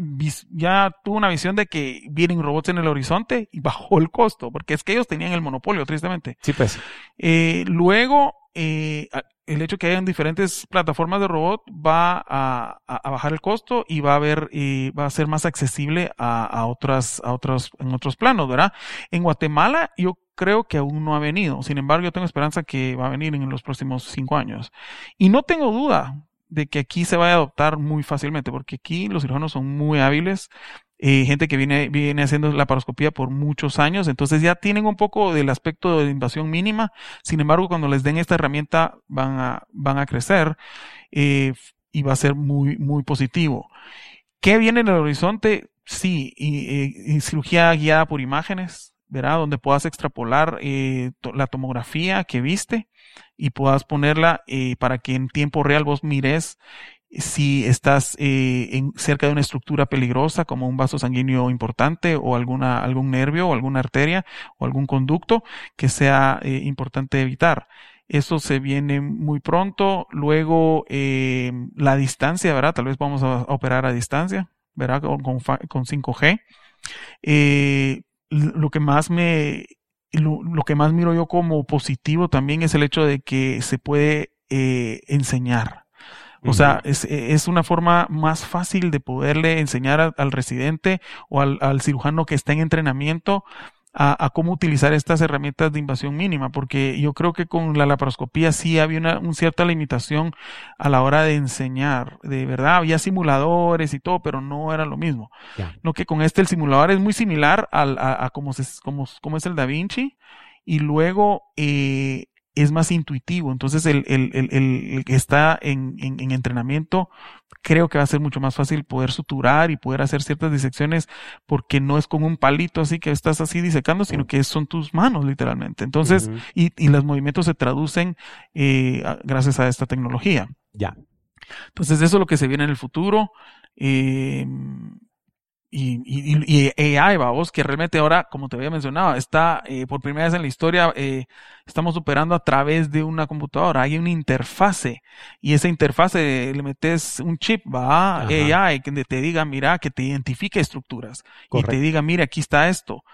ya tuvo una visión de que vienen robots en el horizonte y bajó el costo, porque es que ellos tenían el monopolio, tristemente. Sí, pues. Eh, luego, eh, el hecho de que hayan diferentes plataformas de robot va a, bajar el costo y va a haber, va a ser más accesible a, otras, a otros, en otros planos, ¿verdad? En Guatemala, yo creo que aún no ha venido. Sin embargo, yo tengo esperanza que va a venir en los próximos cinco años. Y no tengo duda de que aquí se vaya a adoptar muy fácilmente, porque aquí los cirujanos son muy hábiles, eh, gente que viene, viene haciendo la paroscopía por muchos años, entonces ya tienen un poco del aspecto de invasión mínima, sin embargo, cuando les den esta herramienta van a, van a crecer eh, y va a ser muy, muy positivo. ¿Qué viene en el horizonte? Sí, y, cirugía guiada por imágenes, ¿verdad? Donde puedas extrapolar eh, la tomografía que viste y puedas ponerla eh, para que en tiempo real vos mires si estás eh, cerca de una estructura peligrosa como un vaso sanguíneo importante o alguna, algún nervio o alguna arteria o algún conducto que sea eh, importante evitar. Eso se viene muy pronto. Luego, la distancia, ¿verdad? Tal vez vamos a operar a distancia, ¿verdad? Con, con, con 5G. Eh, lo que más me lo, lo, que más miro yo como positivo también es el hecho de que se puede eh, enseñar. O sea, es, es, una forma más fácil de poderle enseñar al residente o al, al, cirujano que está en entrenamiento a, cómo utilizar estas herramientas de invasión mínima, porque yo creo que con la laparoscopía sí había una, cierta limitación a la hora de enseñar. De verdad, había simuladores y todo, pero no era lo mismo. No que con este el simulador es muy similar al, a, a cómo, como es el Da Vinci, y luego eh, es más intuitivo. Entonces, el, el, el, el que está en, en, entrenamiento, creo que va a ser mucho más fácil poder suturar y poder hacer ciertas disecciones porque no es con un palito así que estás así disecando, sino que son tus manos, literalmente. Entonces, y, y los movimientos se traducen eh, gracias a esta tecnología. Ya. Entonces, eso es lo que se viene en el futuro. Eh, y, y, y AI, vamos, que realmente ahora, como te había mencionado, está eh, por primera vez en la historia, eh, estamos operando a través de una computadora. Hay una interfase y esa interfase le metes un chip, va, AI, que te diga, mira, que te identifique estructuras y te diga, mira, aquí está esto.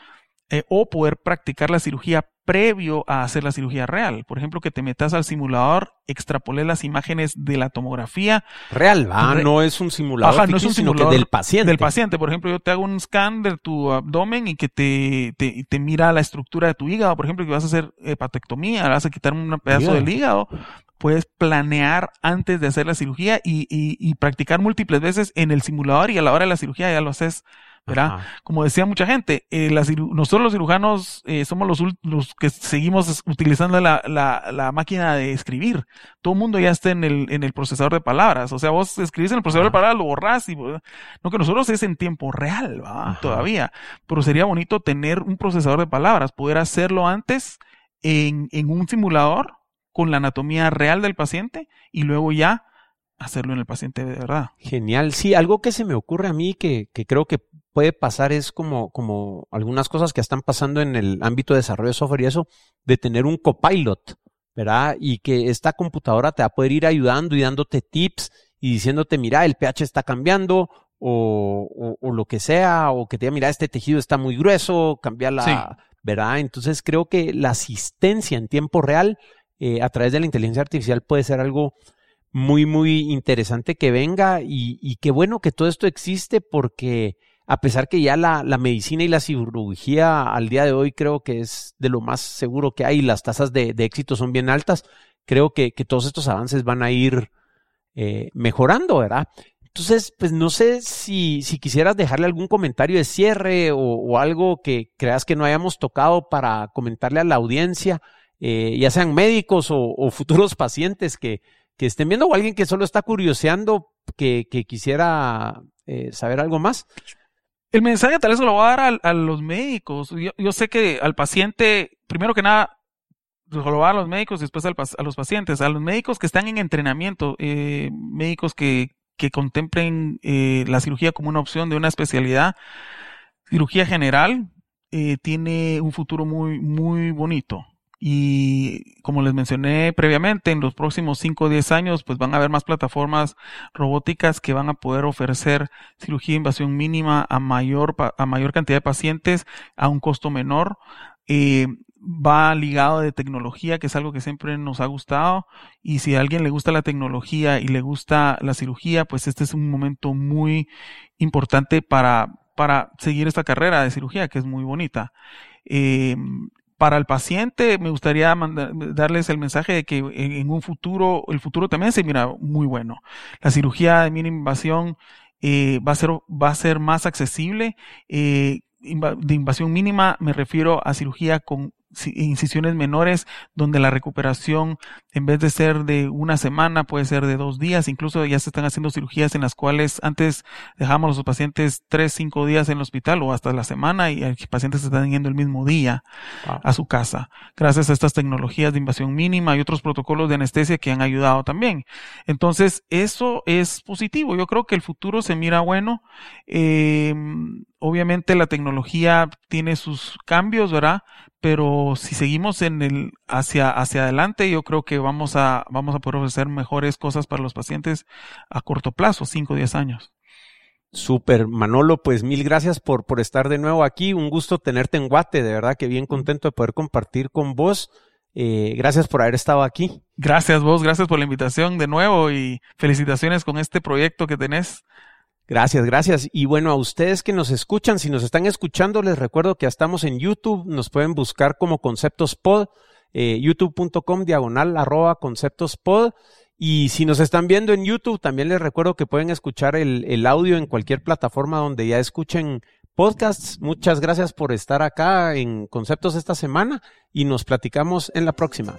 Eh, o poder practicar la cirugía previo a hacer la cirugía real. Por ejemplo, que te metas al simulador, extrapolé las imágenes de la tomografía. Real, va, no es un simulador, no es un simulador del paciente. Del paciente. Por ejemplo, yo te hago un scan de tu abdomen y que te, te, te mira la estructura de tu hígado. Por ejemplo, que vas a hacer hepatectomía, vas a quitar un pedazo del hígado. Puedes planear antes de hacer la cirugía y, y, y practicar múltiples veces en el simulador y a la hora de la cirugía ya lo haces ¿verdad? Como decía mucha gente, eh, nosotros los cirujanos eh, somos los, los, que seguimos utilizando la, la, la, máquina de escribir. Todo el mundo ya está en el, en el procesador de palabras. O sea, vos escribís en el procesador de palabras, lo borrás y no que nosotros es en tiempo real. Todavía. Pero sería bonito tener un procesador de palabras, poder hacerlo antes en, en un simulador con la anatomía real del paciente y luego ya hacerlo en el paciente de verdad. Genial. Sí, algo que se me ocurre a mí que, que creo que puede pasar es como, como algunas cosas que están pasando en el ámbito de desarrollo de software y eso, de tener un copilot, ¿verdad? Y que esta computadora te va a poder ir ayudando y dándote tips y diciéndote, mira, el pH está cambiando o, o, lo que sea, o que te diga, mira, este tejido está muy grueso, cambiarla, ¿verdad? Entonces creo que la asistencia en tiempo real eh, a través de la inteligencia artificial puede ser algo muy, muy interesante que venga y, y qué bueno que todo esto existe porque a pesar que ya la, medicina y la cirugía al día de hoy creo que es de lo más seguro que hay, las tasas de, éxito son bien altas, creo que, todos estos avances van a ir eh, mejorando, ¿verdad? Entonces, pues no sé si, si quisieras dejarle algún comentario de cierre o, algo que creas que no hayamos tocado para comentarle a la audiencia, eh, ya sean médicos o, futuros pacientes que, que, estén viendo o alguien que solo está curioseando que, quisiera eh, saber algo más. El mensaje tal vez lo voy a dar a, los médicos. Yo, sé que al paciente, primero que nada, lo voy a dar a los médicos y después a los pacientes. A los médicos que están en entrenamiento, eh, médicos que, que contemplen eh, la cirugía como una opción de una especialidad, cirugía general, eh, tiene un futuro muy, muy bonito. Y como les mencioné previamente, en los próximos 5 o 10 años, pues van a haber más plataformas robóticas que van a poder ofrecer cirugía de invasión mínima a mayor, a mayor cantidad de pacientes a un costo menor. Eh, va ligado de tecnología, que es algo que siempre nos ha gustado. Y si a alguien le gusta la tecnología y le gusta la cirugía, pues este es un momento muy importante para, para seguir esta carrera de cirugía, que es muy bonita. Eh, para el paciente me gustaría darles el mensaje de que en, un futuro, el futuro también se mira muy bueno. La cirugía de mínima invasión eh, va, a ser, más accesible. Eh, de invasión mínima me refiero a cirugía con incisiones menores donde la recuperación en vez de ser de una semana puede ser de dos días. Incluso ya se están haciendo cirugías en las cuales antes dejábamos a los pacientes tres cinco días en el hospital o hasta la semana y los pacientes se están yendo el mismo día a su casa. Gracias a estas tecnologías de invasión mínima y otros protocolos de anestesia que han ayudado también. Entonces eso es positivo. Yo creo que el futuro se mira bueno. Eh, obviamente la tecnología tiene sus cambios, ¿verdad? Pero si seguimos en el hacia hacia adelante, yo creo que vamos a vamos a poder ofrecer mejores cosas para los pacientes a corto plazo, 5 o 10 años. Súper, Manolo, pues mil gracias por, por estar de nuevo aquí. Un gusto tenerte en Guate, de verdad que bien contento de poder compartir con vos. Eh, gracias por haber estado aquí. Gracias vos, gracias por la invitación de nuevo y felicitaciones con este proyecto que tenés. Gracias, gracias. Y bueno, a ustedes que nos escuchan, si nos están escuchando, les recuerdo que ya estamos en YouTube, nos pueden buscar como Conceptos Pod, eh, youtube.com diagonal arroba Conceptos Pod. Y si nos están viendo en YouTube, también les recuerdo que pueden escuchar el, el audio en cualquier plataforma donde ya escuchen podcasts. Muchas gracias por estar acá en Conceptos esta semana y nos platicamos en la próxima.